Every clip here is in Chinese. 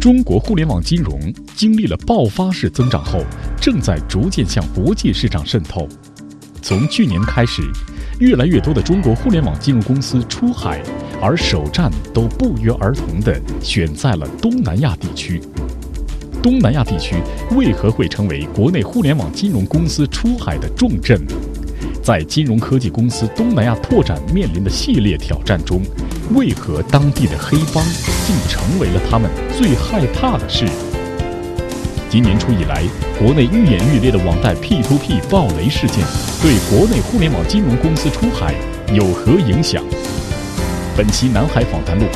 中国互联网金融经历了爆发式增长后，正在逐渐向国际市场渗透。从去年开始，越来越多的中国互联网金融公司出海，而首站都不约而同地选在了东南亚地区。东南亚地区为何会成为国内互联网金融公司出海的重镇？在金融科技公司东南亚拓展面临的系列挑战中，为何当地的黑帮竟成为了他们最害怕的事？今年初以来，国内愈演愈烈的网贷 P2P 暴雷事件，对国内互联网金融公司出海有何影响？本期南海访谈录，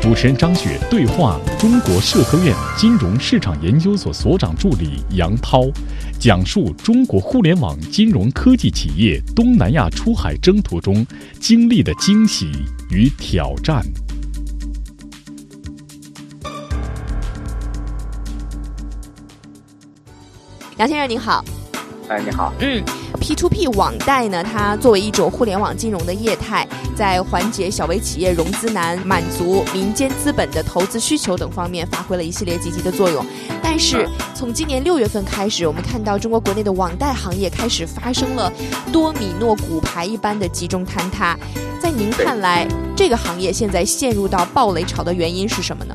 主持人张雪对话中国社科院金融市场研究所所长助理杨涛，讲述中国互联网金融科技企业东南亚出海征途中经历的惊喜与挑战。杨先生您好，哎，你好。嗯，P to P 网贷呢，它作为一种互联网金融的业态，在缓解小微企业融资难、满足民间资本的投资需求等方面，发挥了一系列积极的作用。但是，从今年六月份开始，我们看到中国国内的网贷行业开始发生了多米诺骨牌一般的集中坍塌。在您看来，这个行业现在陷入到暴雷潮的原因是什么呢？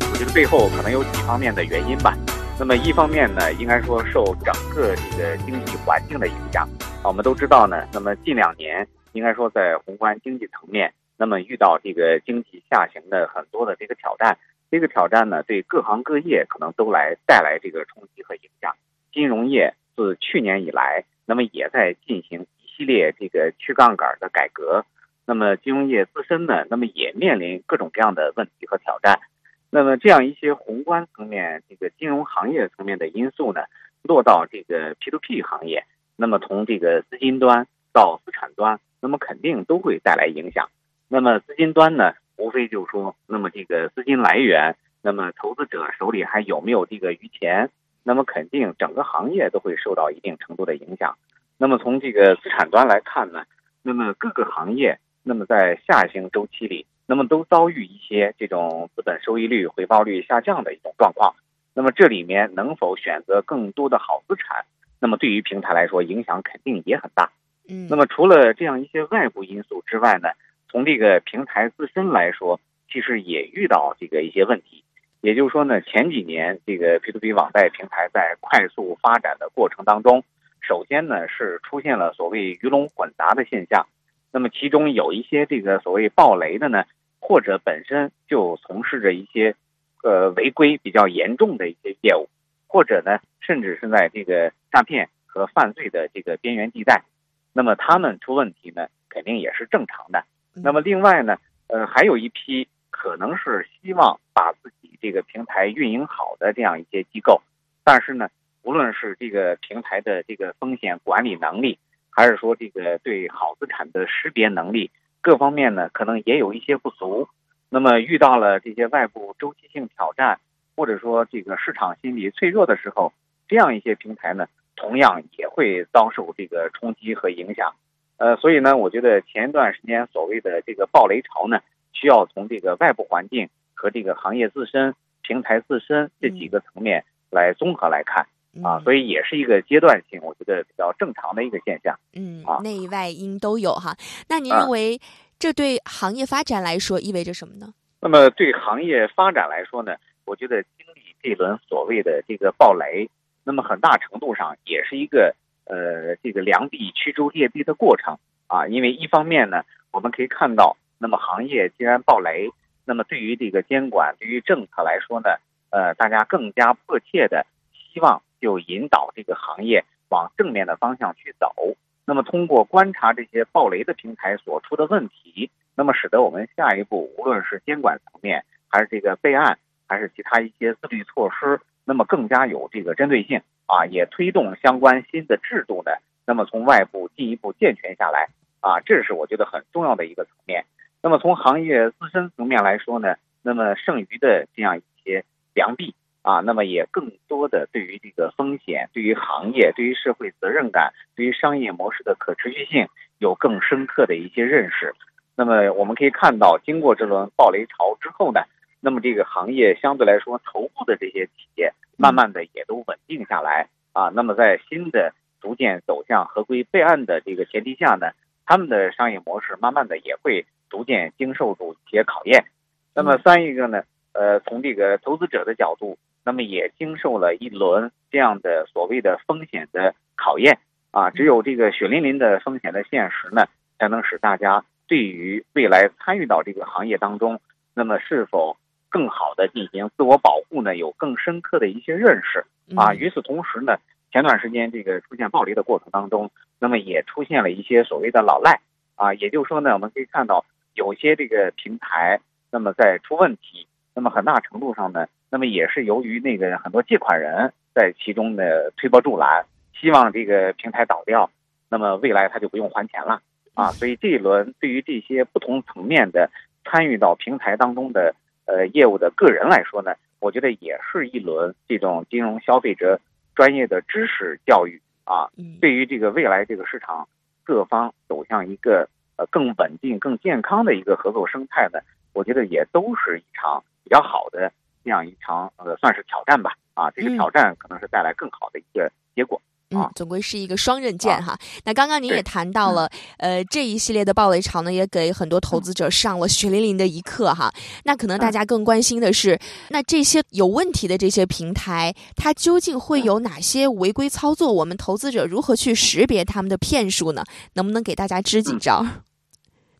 我觉得背后可能有几方面的原因吧。那么一方面呢，应该说受整个这个经济环境的影响啊，我们都知道呢。那么近两年，应该说在宏观经济层面，那么遇到这个经济下行的很多的这个挑战，这个挑战呢，对各行各业可能都来带来这个冲击和影响。金融业自去年以来，那么也在进行一系列这个去杠杆的改革，那么金融业自身呢，那么也面临各种各样的问题和挑战。那么这样一些宏观层面、这个金融行业层面的因素呢，落到这个 P to P 行业，那么从这个资金端到资产端，那么肯定都会带来影响。那么资金端呢，无非就是说，那么这个资金来源，那么投资者手里还有没有这个余钱，那么肯定整个行业都会受到一定程度的影响。那么从这个资产端来看呢，那么各个行业，那么在下行周期里。那么都遭遇一些这种资本收益率、回报率下降的一种状况。那么这里面能否选择更多的好资产？那么对于平台来说，影响肯定也很大。嗯。那么除了这样一些外部因素之外呢，从这个平台自身来说，其实也遇到这个一些问题。也就是说呢，前几年这个 P2P 网贷平台在快速发展的过程当中，首先呢是出现了所谓鱼龙混杂的现象。那么其中有一些这个所谓暴雷的呢，或者本身就从事着一些，呃违规比较严重的一些业务，或者呢，甚至是在这个诈骗和犯罪的这个边缘地带，那么他们出问题呢，肯定也是正常的。那么另外呢，呃，还有一批可能是希望把自己这个平台运营好的这样一些机构，但是呢，无论是这个平台的这个风险管理能力。还是说这个对好资产的识别能力各方面呢，可能也有一些不足。那么遇到了这些外部周期性挑战，或者说这个市场心理脆弱的时候，这样一些平台呢，同样也会遭受这个冲击和影响。呃，所以呢，我觉得前一段时间所谓的这个暴雷潮呢，需要从这个外部环境和这个行业自身、平台自身这几个层面来综合来看。啊，所以也是一个阶段性，我觉得比较正常的一个现象。嗯，内外因都有哈。那您认为这对行业发展来说意味着什么呢？那么对行业发展来说呢，我觉得经历这轮所谓的这个暴雷，那么很大程度上也是一个呃这个良币驱逐劣币的过程啊。因为一方面呢，我们可以看到，那么行业既然暴雷，那么对于这个监管、对于政策来说呢，呃，大家更加迫切的希望。就引导这个行业往正面的方向去走。那么，通过观察这些暴雷的平台所出的问题，那么使得我们下一步无论是监管层面，还是这个备案，还是其他一些自律措施，那么更加有这个针对性啊，也推动相关新的制度呢。那么从外部进一步健全下来啊，这是我觉得很重要的一个层面。那么从行业自身层面来说呢，那么剩余的这样一些良币。啊，那么也更多的对于这个风险、对于行业、对于社会责任感、对于商业模式的可持续性有更深刻的一些认识。那么我们可以看到，经过这轮暴雷潮之后呢，那么这个行业相对来说头部的这些企业，慢慢的也都稳定下来啊。那么在新的逐渐走向合规备案的这个前提下呢，他们的商业模式慢慢的也会逐渐经受住一些考验。那么三一个呢，呃，从这个投资者的角度，那么也经受了一轮这样的所谓的风险的考验啊。只有这个血淋淋的风险的现实呢，才能使大家对于未来参与到这个行业当中，那么是否更好的进行自我保护呢？有更深刻的一些认识啊。与此同时呢，前段时间这个出现暴力的过程当中，那么也出现了一些所谓的老赖啊。也就是说呢，我们可以看到有些这个平台，那么在出问题，那么很大程度上呢，那么也是由于那个很多借款人在其中的推波助澜，希望这个平台倒掉，那么未来他就不用还钱了啊。所以这一轮对于这些不同层面的参与到平台当中的。呃，业务的个人来说呢，我觉得也是一轮这种金融消费者专业的知识教育啊。对于这个未来这个市场各方走向一个呃更稳定、更健康的一个合作生态呢，我觉得也都是一场比较好的这样一场呃算是挑战吧。啊，这个挑战可能是带来更好的一个结果。嗯，总归是一个双刃剑哈。那刚刚您也谈到了，呃，这一系列的暴雷潮呢，也给很多投资者上了血淋淋的一课哈。那可能大家更关心的是，那这些有问题的这些平台，它究竟会有哪些违规操作？我们投资者如何去识别他们的骗术呢？能不能给大家支几招？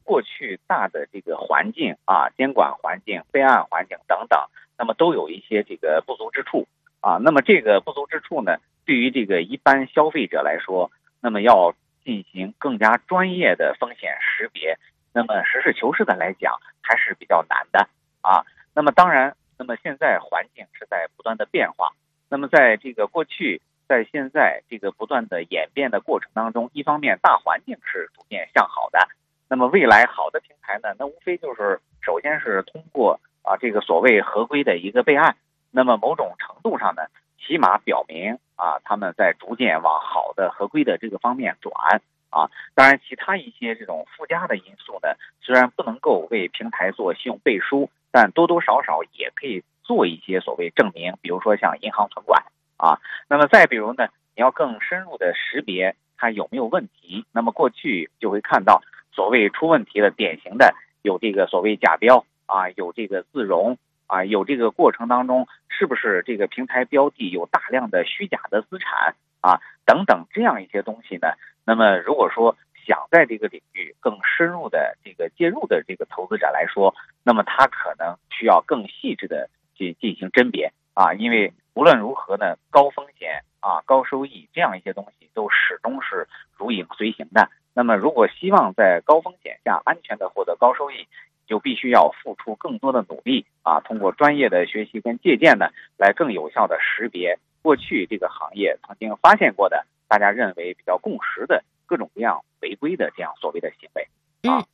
过去大的这个环境啊，监管环境、备案环境等等，那么都有一些这个不足之处啊。那么这个不足之处呢？对于这个一般消费者来说，那么要进行更加专业的风险识别，那么实事求是的来讲还是比较难的啊。那么当然，那么现在环境是在不断的变化，那么在这个过去，在现在这个不断的演变的过程当中，一方面大环境是逐渐向好的，那么未来好的平台呢，那无非就是首先是通过啊这个所谓合规的一个备案，那么某种程度上呢。起码表明啊，他们在逐渐往好的合规的这个方面转啊。当然，其他一些这种附加的因素呢，虽然不能够为平台做信用背书，但多多少少也可以做一些所谓证明。比如说像银行存管啊，那么再比如呢，你要更深入的识别它有没有问题。那么过去就会看到所谓出问题的典型的有这个所谓假标啊，有这个自融。啊，有这个过程当中，是不是这个平台标的有大量的虚假的资产啊？等等这样一些东西呢？那么如果说想在这个领域更深入的这个介入的这个投资者来说，那么他可能需要更细致的去进行甄别啊，因为无论如何呢，高风险啊、高收益这样一些东西都始终是如影随形的。那么如果希望在高风险下安全的获得高收益，就必须要付出更多的努力啊！通过专业的学习跟借鉴呢，来更有效的识别过去这个行业曾经发现过的、大家认为比较共识的各种各样违规的这样所谓的行为啊。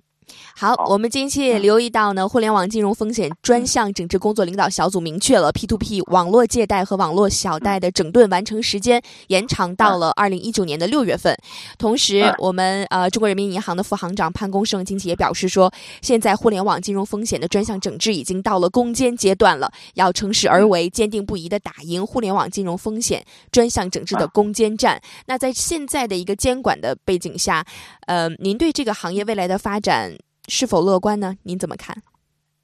好，我们近期也留意到呢，互联网金融风险专项整治工作领导小组明确了 P to P 网络借贷和网络小贷的整顿完成时间延长到了二零一九年的六月份。同时，我们呃中国人民银行的副行长潘功胜近期也表示说，现在互联网金融风险的专项整治已经到了攻坚阶段了，要乘势而为，坚定不移的打赢互联网金融风险专项整治的攻坚战。那在现在的一个监管的背景下，呃，您对这个行业未来的发展？是否乐观呢？您怎么看？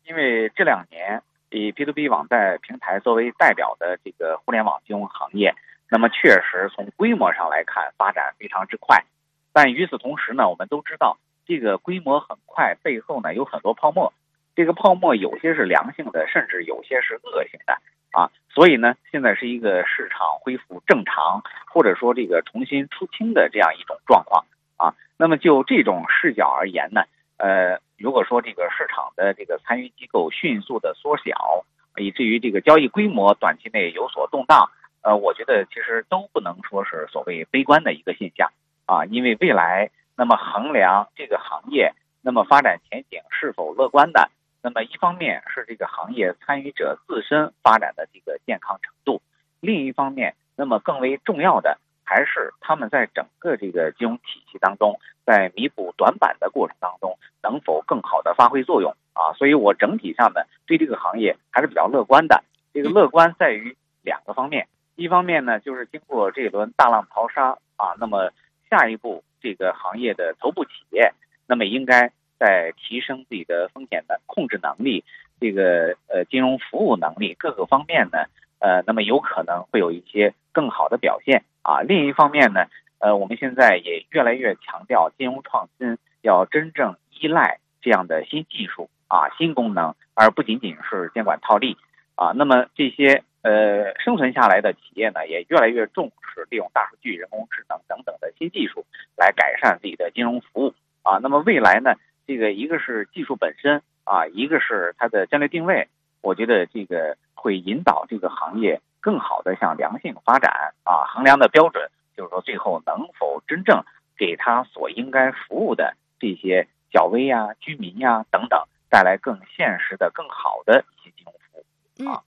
因为这两年以 P to P 网贷平台作为代表的这个互联网金融行业，那么确实从规模上来看发展非常之快。但与此同时呢，我们都知道这个规模很快背后呢有很多泡沫，这个泡沫有些是良性的，甚至有些是恶性的啊。所以呢，现在是一个市场恢复正常，或者说这个重新出清的这样一种状况啊。那么就这种视角而言呢？呃，如果说这个市场的这个参与机构迅速的缩小，以至于这个交易规模短期内有所动荡，呃，我觉得其实都不能说是所谓悲观的一个现象啊，因为未来那么衡量这个行业那么发展前景是否乐观的，那么一方面是这个行业参与者自身发展的这个健康程度，另一方面，那么更为重要的。还是他们在整个这个金融体系当中，在弥补短板的过程当中，能否更好的发挥作用啊，所以我整体上呢对这个行业还是比较乐观的。这个乐观在于两个方面，一方面呢就是经过这一轮大浪淘沙啊，那么下一步这个行业的头部企业，那么应该在提升自己的风险的控制能力，这个呃金融服务能力各个方面呢，呃，那么有可能会有一些更好的表现啊。另一方面呢，呃，我们现在也越来越强调金融创新要真正依赖这样的新技术啊、新功能，而不仅仅是监管套利。啊，那么这些呃生存下来的企业呢，也越来越重视利用大数据、人工智能等等的新技术来改善自己的金融服务啊。那么未来呢，这个一个是技术本身啊，一个是它的战略定位，我觉得这个会引导这个行业更好的向良性发展啊。衡量的标准就是说，最后能否真正给他所应该服务的这些小微呀、居民呀等等带来更现实的、更好的一些金融服务。嗯，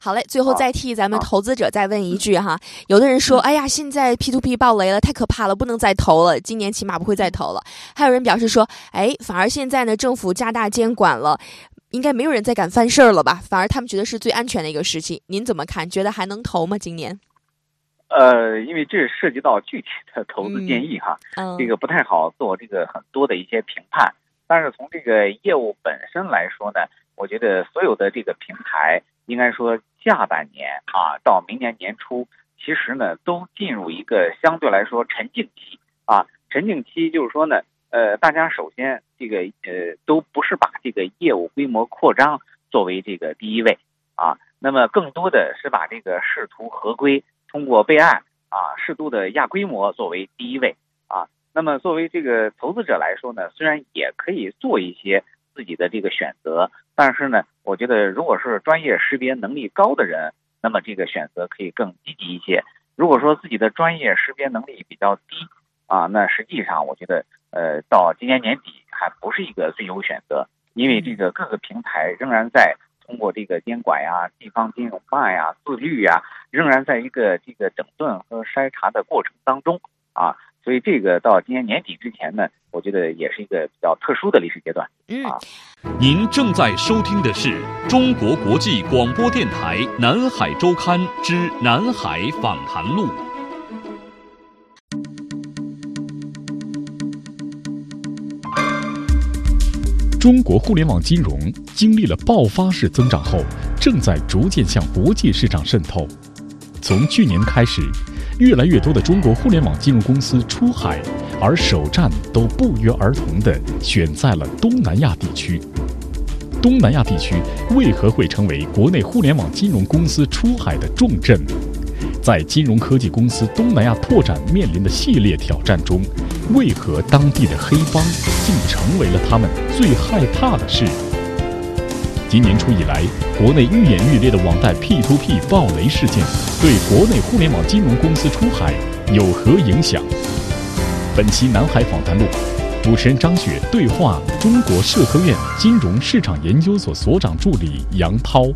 好嘞，最后再替咱们投资者再问一句哈，有的人说，哎呀，现在 P to P 爆雷了，太可怕了，不能再投了，今年起码不会再投了。还有人表示说，哎，反而现在呢，政府加大监管了，应该没有人再敢犯事儿了吧？反而他们觉得是最安全的一个时期。您怎么看？觉得还能投吗？今年？呃，因为这涉及到具体的投资建议哈，这个不太好做这个很多的一些评判。但是从这个业务本身来说呢？我觉得所有的这个平台，应该说下半年啊，到明年年初，其实呢都进入一个相对来说沉静期啊。沉静期就是说呢，呃，大家首先这个呃都不是把这个业务规模扩张作为这个第一位啊，那么更多的是把这个试图合规、通过备案啊，适度的亚规模作为第一位啊。那么作为这个投资者来说呢，虽然也可以做一些。自己的这个选择，但是呢，我觉得如果是专业识别能力高的人，那么这个选择可以更积极一些。如果说自己的专业识别能力比较低啊，那实际上我觉得，呃，到今年年底还不是一个最优选择，因为这个各个平台仍然在通过这个监管呀、地方金融办呀、自律呀，仍然在一个这个整顿和筛查的过程当中啊。所以这个到今年年底之前呢，我觉得也是一个比较特殊的历史阶段。嗯，您正在收听的是中国国际广播电台《南海周刊》之《南海访谈录》。中国互联网金融经历了爆发式增长后，正在逐渐向国际市场渗透。从去年开始。越来越多的中国互联网金融公司出海，而首站都不约而同地选在了东南亚地区。东南亚地区为何会成为国内互联网金融公司出海的重镇？在金融科技公司东南亚拓展面临的系列挑战中，为何当地的黑帮竟成为了他们最害怕的事？今年初以来，国内愈演愈烈的网贷 P2P 暴雷事件，对国内互联网金融公司出海有何影响？本期南海访谈录，主持人张雪对话中国社科院金融市场研究所所长助理杨涛，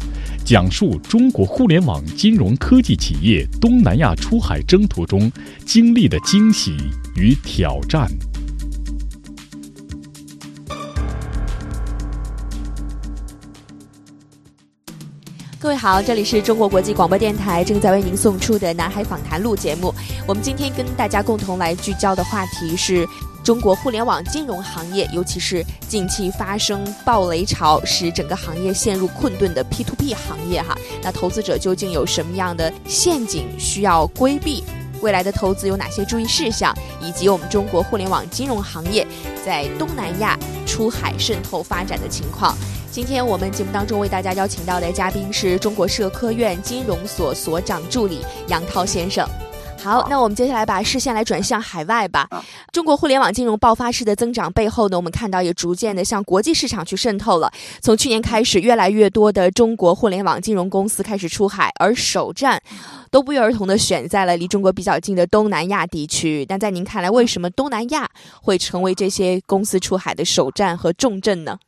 讲述中国互联网金融科技企业东南亚出海征途中经历的惊喜与挑战。各位好，这里是中国国际广播电台正在为您送出的《南海访谈录》节目。我们今天跟大家共同来聚焦的话题是中国互联网金融行业，尤其是近期发生暴雷潮，使整个行业陷入困顿的 P2P 行业哈。那投资者究竟有什么样的陷阱需要规避？未来的投资有哪些注意事项？以及我们中国互联网金融行业在东南亚出海渗透发展的情况？今天我们节目当中为大家邀请到的嘉宾是中国社科院金融所所长助理杨涛先生。好，那我们接下来把视线来转向海外吧。中国互联网金融爆发式的增长背后呢，我们看到也逐渐的向国际市场去渗透了。从去年开始，越来越多的中国互联网金融公司开始出海，而首站都不约而同的选在了离中国比较近的东南亚地区。那在您看来，为什么东南亚会成为这些公司出海的首站和重镇呢？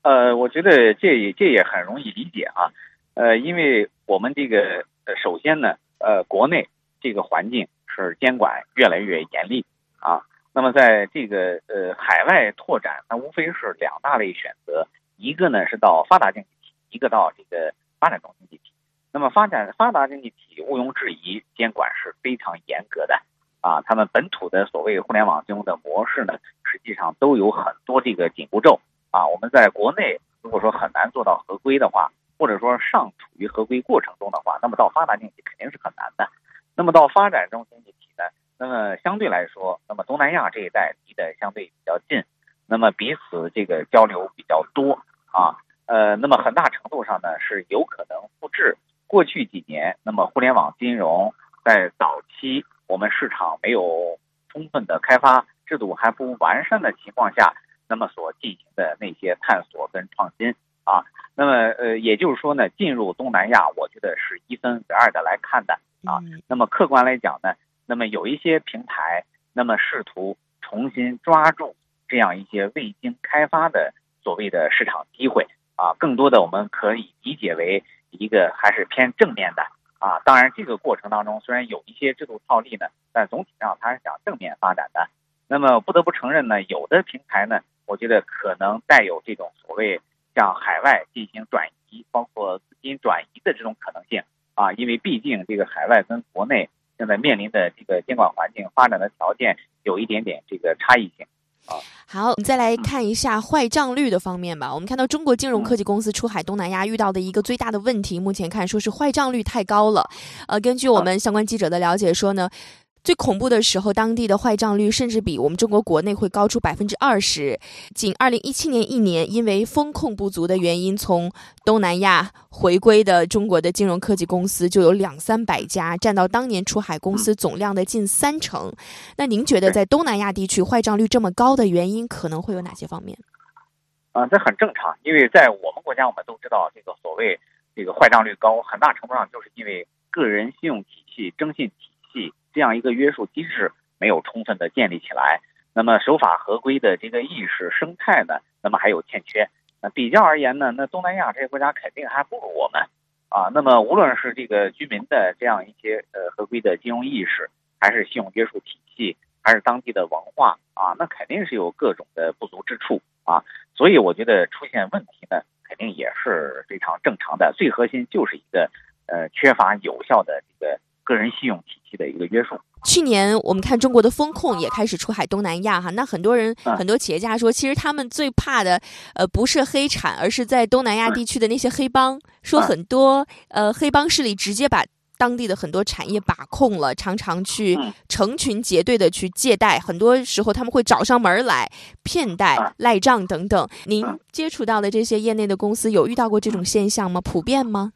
呃，我觉得这也这也很容易理解啊，呃，因为我们这个呃，首先呢，呃，国内这个环境是监管越来越严厉啊，那么在这个呃海外拓展，那无非是两大类选择，一个呢是到发达经济体，一个到这个发展中经济体。那么发展发达经济体毋庸置疑监管是非常严格的啊，他们本土的所谓互联网金融的模式呢，实际上都有很多这个紧箍咒啊。我们在国内如果说很难做到合规的话，或者说尚处于合规过程中的话，那么到发达经济肯定是很难的。那么到发展中经济体呢，那么相对来说，那么东南亚这一带离得相对比较近，那么彼此这个交流比较多啊，呃，那么很大程度上呢是有可能复制。过去几年，那么互联网金融在早期我们市场没有充分的开发，制度还不完善的情况下，那么所进行的那些探索跟创新啊，那么呃，也就是说呢，进入东南亚，我觉得是一分为二的来看的啊。那么客观来讲呢，那么有一些平台，那么试图重新抓住这样一些未经开发的所谓的市场机会啊，更多的我们可以理解为。一个还是偏正面的啊，当然这个过程当中虽然有一些制度套利呢，但总体上它是想正面发展的。那么不得不承认呢，有的平台呢，我觉得可能带有这种所谓向海外进行转移，包括资金转移的这种可能性啊，因为毕竟这个海外跟国内现在面临的这个监管环境、发展的条件有一点点这个差异性。好，我们再来看一下坏账率的方面吧。我们看到中国金融科技公司出海东南亚遇到的一个最大的问题，目前看说是坏账率太高了。呃，根据我们相关记者的了解说呢。最恐怖的时候，当地的坏账率甚至比我们中国国内会高出百分之二十。仅二零一七年一年，因为风控不足的原因，从东南亚回归的中国的金融科技公司就有两三百家，占到当年出海公司总量的近三成。那您觉得在东南亚地区坏账率这么高的原因，可能会有哪些方面？啊，这很正常，因为在我们国家，我们都知道这个所谓这个坏账率高，很大程度上就是因为个人信用体系、征信体系。这样一个约束机制没有充分的建立起来，那么守法合规的这个意识生态呢，那么还有欠缺。那比较而言呢，那东南亚这些国家肯定还不如我们啊。那么无论是这个居民的这样一些呃合规的金融意识，还是信用约束体系，还是当地的文化啊，那肯定是有各种的不足之处啊。所以我觉得出现问题呢，肯定也是非常正常的。最核心就是一个呃缺乏有效的这个。个人信用体系的一个约束。去年我们看中国的风控也开始出海东南亚哈，那很多人很多企业家说，其实他们最怕的呃不是黑产，而是在东南亚地区的那些黑帮。说很多呃黑帮势力直接把当地的很多产业把控了，常常去成群结队的去借贷，很多时候他们会找上门来骗贷、赖账等等。您接触到的这些业内的公司有遇到过这种现象吗？普遍吗？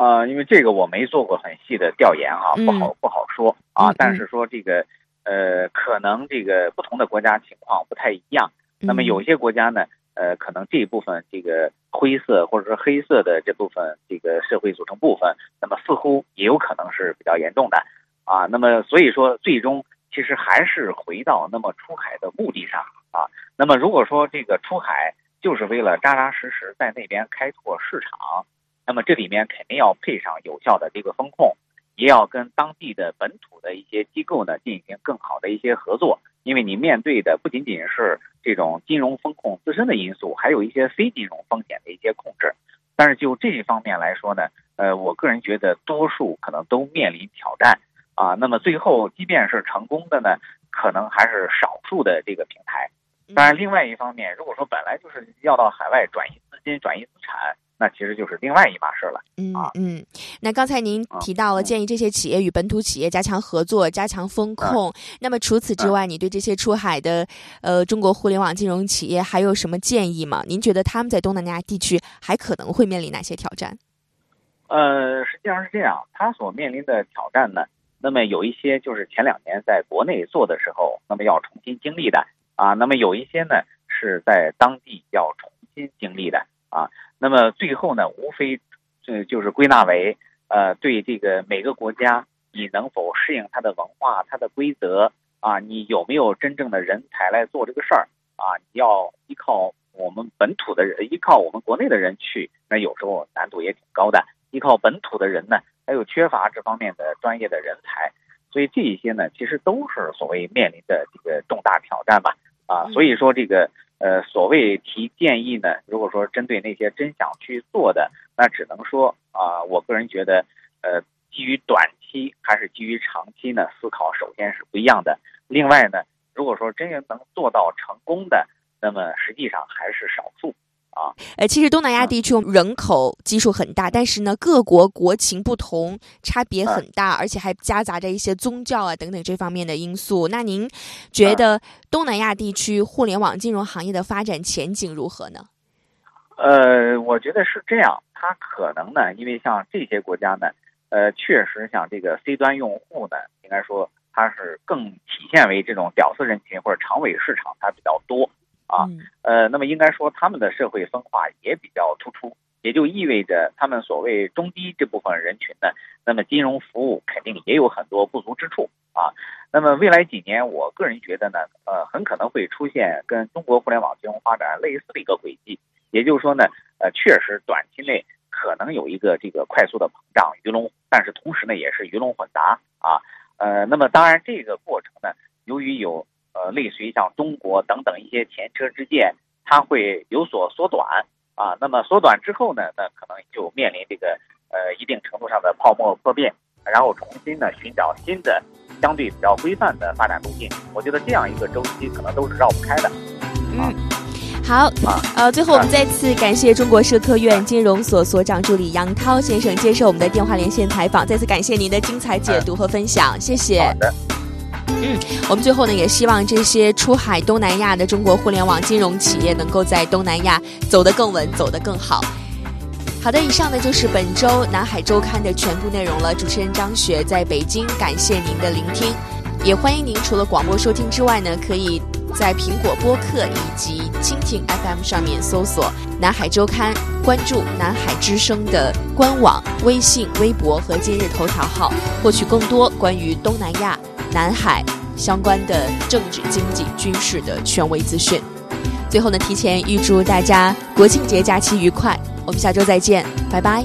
啊，因为这个我没做过很细的调研啊，不好不好说啊。但是说这个，呃，可能这个不同的国家情况不太一样。那么有些国家呢，呃，可能这一部分这个灰色或者说黑色的这部分这个社会组成部分，那么似乎也有可能是比较严重的啊。那么所以说，最终其实还是回到那么出海的目的上啊。那么如果说这个出海就是为了扎扎实实在那边开拓市场。那么这里面肯定要配上有效的这个风控，也要跟当地的本土的一些机构呢进行更好的一些合作，因为你面对的不仅仅是这种金融风控自身的因素，还有一些非金融风险的一些控制。但是就这一方面来说呢，呃，我个人觉得多数可能都面临挑战啊。那么最后即便是成功的呢，可能还是少数的这个平台。当然，另外一方面，如果说本来就是要到海外转移资金、转移资产。那其实就是另外一码事了。嗯嗯，那刚才您提到了建议这些企业与本土企业加强合作、加强风控。那么除此之外，你对这些出海的呃中国互联网金融企业还有什么建议吗？您觉得他们在东南亚地区还可能会面临哪些挑战？呃，实际上是这样，他所面临的挑战呢，那么有一些就是前两年在国内做的时候，那么要重新经历的啊，那么有一些呢是在当地要重新经历的啊。那么最后呢，无非，这就是归纳为，呃，对这个每个国家，你能否适应它的文化、它的规则啊？你有没有真正的人才来做这个事儿啊？你要依靠我们本土的人，依靠我们国内的人去，那有时候难度也挺高的。依靠本土的人呢，还有缺乏这方面的专业的人才，所以这一些呢，其实都是所谓面临的这个重大挑战吧。啊，所以说这个。呃，所谓提建议呢，如果说针对那些真想去做的，那只能说啊，我个人觉得，呃，基于短期还是基于长期呢，思考首先是不一样的。另外呢，如果说真能做到成功的，那么实际上还是少数。啊，呃，其实东南亚地区人口基数很大，但是呢，各国国情不同，差别很大，而且还夹杂着一些宗教啊等等这方面的因素。那您觉得东南亚地区互联网金融行业的发展前景如何呢？呃，我觉得是这样，它可能呢，因为像这些国家呢，呃，确实像这个 C 端用户呢，应该说它是更体现为这种屌丝人群或者长尾市场，它比较多。啊，呃，那么应该说他们的社会分化也比较突出，也就意味着他们所谓中低这部分人群呢，那么金融服务肯定也有很多不足之处啊。那么未来几年，我个人觉得呢，呃，很可能会出现跟中国互联网金融发展类似的一个轨迹，也就是说呢，呃，确实短期内可能有一个这个快速的膨胀鱼龙，但是同时呢，也是鱼龙混杂啊。呃，那么当然这个过程呢，由于有呃，类似于像中国等等一些前车之鉴，它会有所缩短啊。那么缩短之后呢，那可能就面临这个呃一定程度上的泡沫破灭，然后重新呢寻找新的相对比较规范的发展路径。我觉得这样一个周期可能都是绕不开的。嗯，好，呃，最后我们再次感谢中国社科院金融所所长助理杨涛先生接受我们的电话连线采访，再次感谢您的精彩解读和分享，谢谢。好的。嗯，我们最后呢，也希望这些出海东南亚的中国互联网金融企业能够在东南亚走得更稳，走得更好。好的，以上呢就是本周南海周刊的全部内容了。主持人张雪在北京，感谢您的聆听，也欢迎您除了广播收听之外呢，可以在苹果播客以及蜻蜓 FM 上面搜索南海周刊，关注南海之声的官网、微信、微博和今日头条号，获取更多关于东南亚。南海相关的政治、经济、军事的权威资讯。最后呢，提前预祝大家国庆节假期愉快。我们下周再见，拜拜。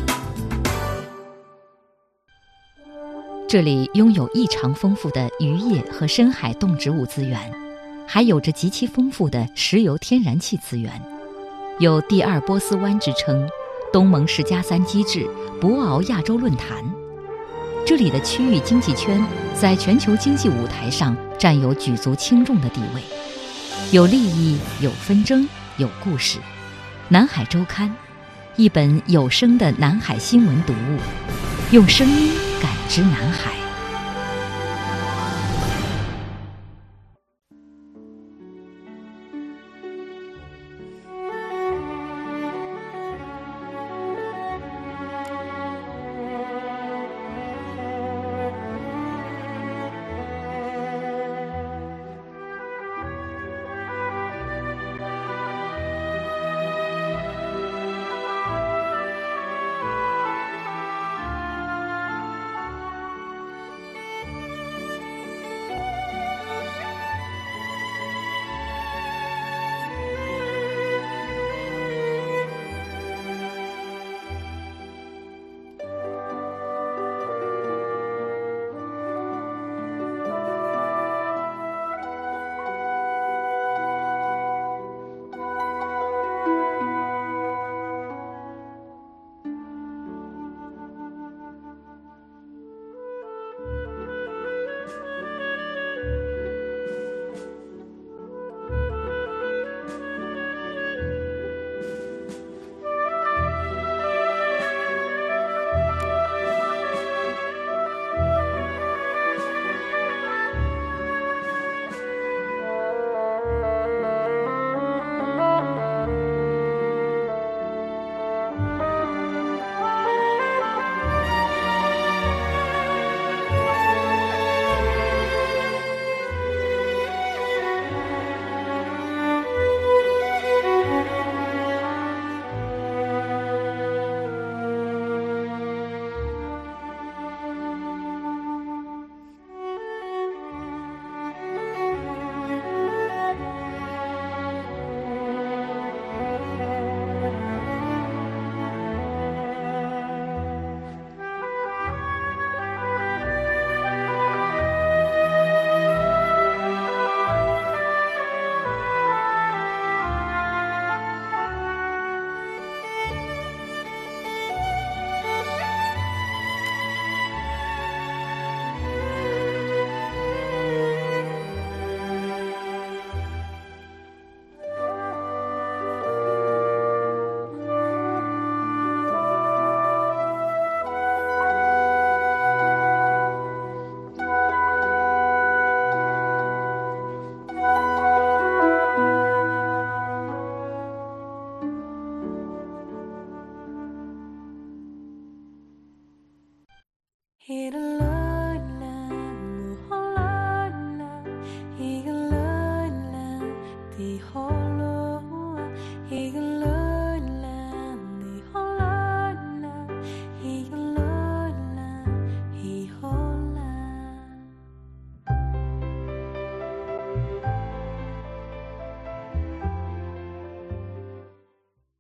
这里拥有异常丰富的渔业和深海动植物资源，还有着极其丰富的石油天然气资源，有“第二波斯湾”之称，东盟十加三机制，博鳌亚洲论坛。这里的区域经济圈在全球经济舞台上占有举足轻重的地位，有利益，有纷争，有故事。南海周刊，一本有声的南海新闻读物，用声音感知南海。